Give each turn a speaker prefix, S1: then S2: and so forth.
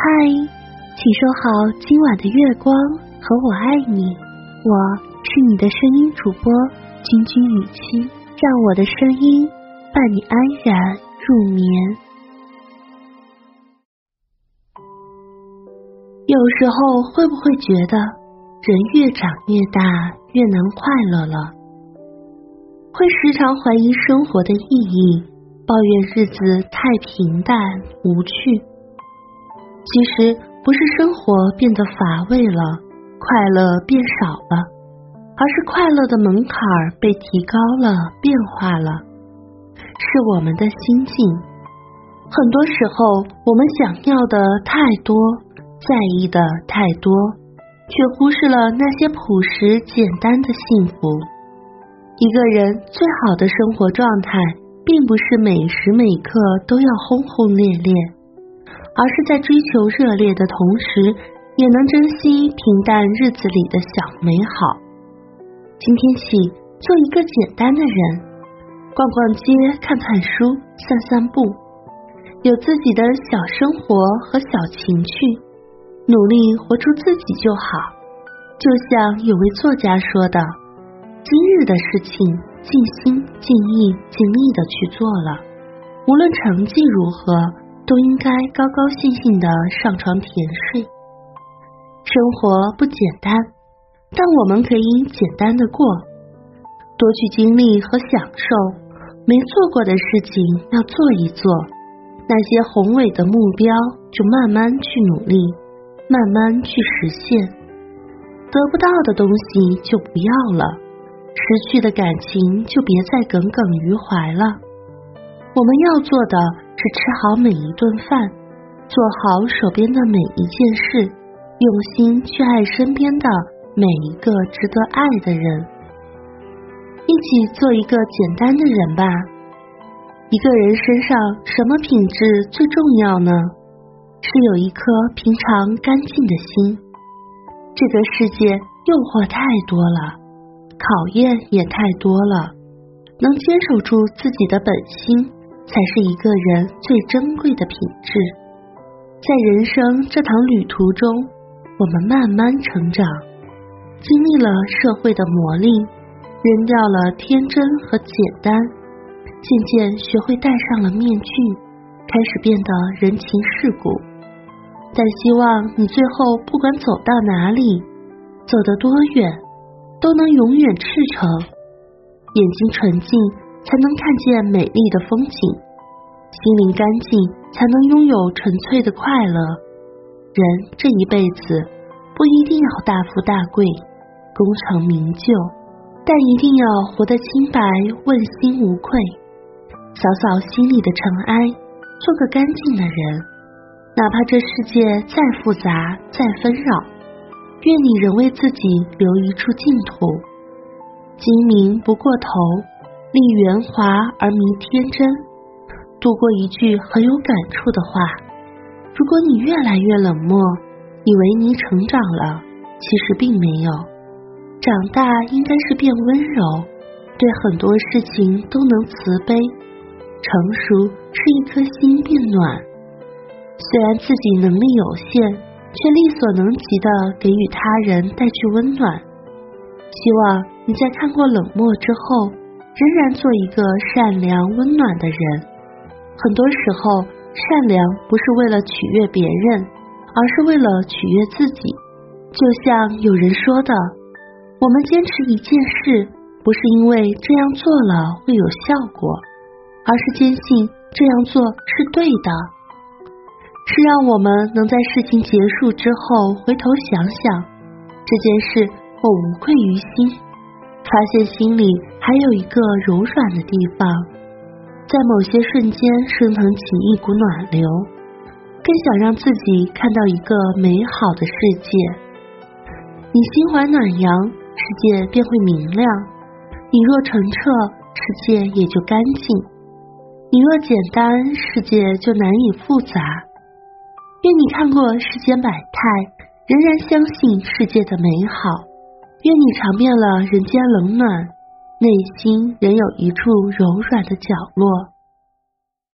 S1: 嗨，请收好今晚的月光和我爱你，我是你的声音主播君君雨期，让我的声音伴你安然入眠。有时候会不会觉得人越长越大越难快乐了？会时常怀疑生活的意义，抱怨日子太平淡无趣。其实不是生活变得乏味了，快乐变少了，而是快乐的门槛被提高了，变化了。是我们的心境。很多时候，我们想要的太多，在意的太多，却忽视了那些朴实简单的幸福。一个人最好的生活状态，并不是每时每刻都要轰轰烈烈。而是在追求热烈的同时，也能珍惜平淡日子里的小美好。今天起，做一个简单的人，逛逛街、看看书、散散步，有自己的小生活和小情趣，努力活出自己就好。就像有位作家说的：“今日的事情，尽心、尽意、尽力的去做了，无论成绩如何。”都应该高高兴兴的上床甜睡。生活不简单，但我们可以简单的过，多去经历和享受。没做过的事情要做一做，那些宏伟的目标就慢慢去努力，慢慢去实现。得不到的东西就不要了，失去的感情就别再耿耿于怀了。我们要做的。是吃好每一顿饭，做好手边的每一件事，用心去爱身边的每一个值得爱的人，一起做一个简单的人吧。一个人身上什么品质最重要呢？是有一颗平常干净的心。这个世界诱惑太多了，考验也太多了，能坚守住自己的本心。才是一个人最珍贵的品质。在人生这趟旅途中，我们慢慢成长，经历了社会的磨砺，扔掉了天真和简单，渐渐学会戴上了面具，开始变得人情世故。但希望你最后不管走到哪里，走得多远，都能永远赤诚，眼睛纯净。才能看见美丽的风景，心灵干净才能拥有纯粹的快乐。人这一辈子不一定要大富大贵、功成名就，但一定要活得清白、问心无愧，扫扫心里的尘埃，做个干净的人。哪怕这世界再复杂、再纷扰，愿你仍为自己留一处净土。精明不过头。立圆滑而迷天真，读过一句很有感触的话：如果你越来越冷漠，以为你成长了，其实并没有。长大应该是变温柔，对很多事情都能慈悲。成熟是一颗心变暖，虽然自己能力有限，却力所能及的给予他人带去温暖。希望你在看过冷漠之后。仍然做一个善良温暖的人。很多时候，善良不是为了取悦别人，而是为了取悦自己。就像有人说的：“我们坚持一件事，不是因为这样做了会有效果，而是坚信这样做是对的。”是让我们能在事情结束之后回头想想，这件事我无愧于心。发现心里还有一个柔软的地方，在某些瞬间升腾起一股暖流，更想让自己看到一个美好的世界。你心怀暖阳，世界便会明亮；你若澄澈，世界也就干净；你若简单，世界就难以复杂。愿你看过世间百态，仍然相信世界的美好。愿你尝遍了人间冷暖，内心仍有一处柔软的角落。